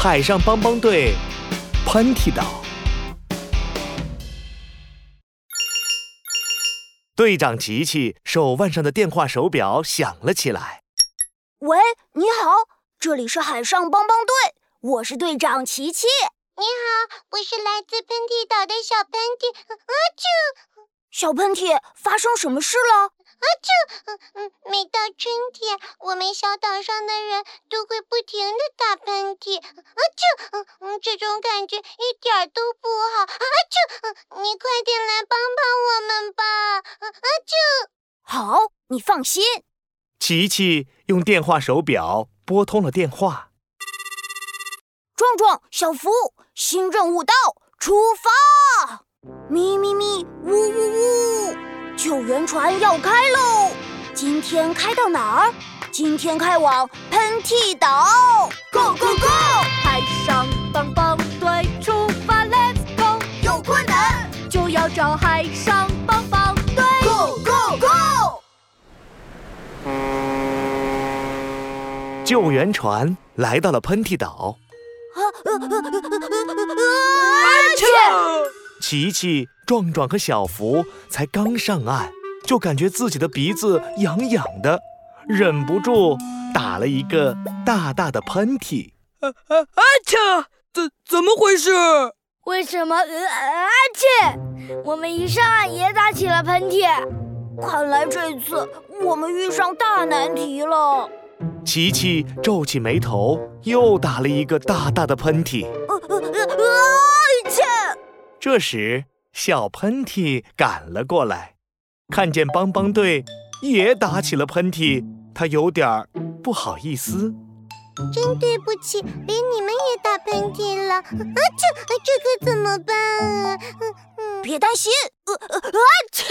海上帮帮队喷嚏岛。队长琪琪手腕上的电话手表响了起来。喂，你好，这里是海上帮帮队，我是队长琪琪。你好，我是来自喷嚏岛的小喷嚏。啊啾！小喷嚏，发生什么事了？啊啾！嗯嗯，天，我们小岛上的人都会不停的打喷嚏。啊啾！嗯嗯，这种感觉一点都不好。啊啾！嗯，你快点来帮帮我们吧。啊啾！好，你放心。琪琪用电话手表拨通了电话。壮壮，小福，新任务到，出发！咪咪咪，呜呜呜，救援船要开喽！今天开到哪儿？今天开往喷嚏岛。Go go go！海上帮帮队出发，Let's go！有困难就要找海上帮帮队。，Go go go！救援船来到了喷嚏岛，琪琪、壮壮和小福才刚上岸，就感觉自己的鼻子痒痒的，忍不住打了一个大大的喷嚏。啊切！怎怎么回事？为什么？呃啊切！我们一上岸也打起了喷嚏。看来这次我们遇上大难题了。琪琪皱起眉头，又打了一个大大的喷嚏。啊切！这时，小喷嚏赶了过来，看见帮帮队也打起了喷嚏，他有点儿不好意思。真对不起，连你们也打喷嚏了。啊这！这可怎么办啊？嗯嗯。别担心，呃呃啊切！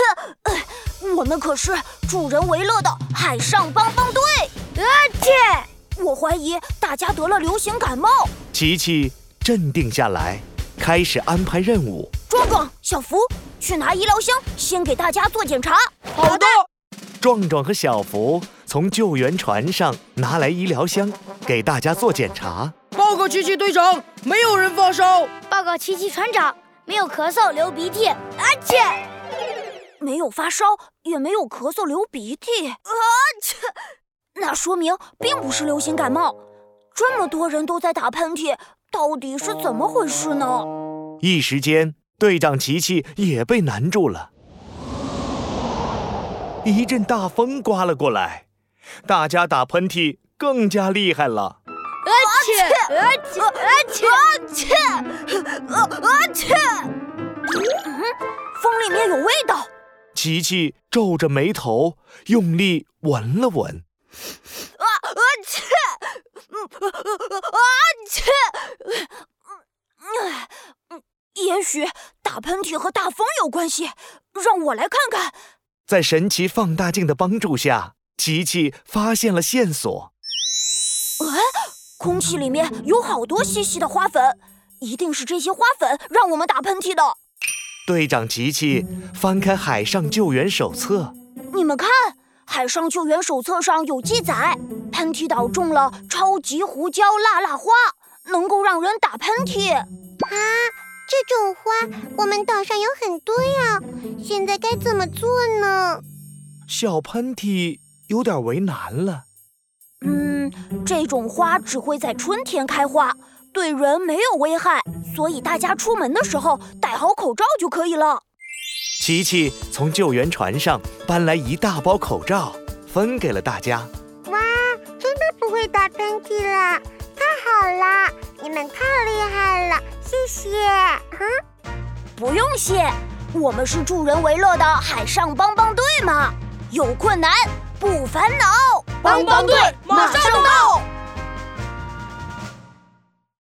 呃我们可是助人为乐的海上帮帮队。啊切！我怀疑大家得了流行感冒。琪琪镇定下来，开始安排任务。壮壮、小福，去拿医疗箱，先给大家做检查。好的。壮壮和小福从救援船上拿来医疗箱，给大家做检查。报告奇奇队长，没有人发烧。报告奇奇船长，没有咳嗽、流鼻涕。阿切！没有发烧，也没有咳嗽、流鼻涕。啊切！那说明并不是流行感冒。这么多人都在打喷嚏，到底是怎么回事呢？一时间，队长琪琪也被难住了。一阵大风刮了过来，大家打喷嚏更加厉害了。啊切！啊切！啊切！啊切！啊啊切！嗯，风里面有味道。琪琪皱着眉头，用力闻了闻。啊啊切！嗯啊切！嗯嗯，也许打喷嚏和大风有关系，让我来看看。在神奇放大镜的帮助下，琪琪发现了线索。哎，空气里面有好多细细的花粉，一定是这些花粉让我们打喷嚏的。队长琪琪翻开《海上救援手册》，你们看，《海上救援手册》上有记载，喷嚏岛种了超级胡椒辣辣花，能够让人打喷嚏。啊，这种花我们岛上有很多呀，现在该怎么做呢？小喷嚏有点为难了。嗯，这种花只会在春天开花，对人没有危害，所以大家出门的时候戴好口罩就可以了。琪琪从救援船上搬来一大包口罩，分给了大家。哇，真的不会打喷嚏了，太好了！你们太厉害了，谢谢。嗯，不用谢，我们是助人为乐的海上帮帮队嘛，有困难不烦恼，帮帮队马上到。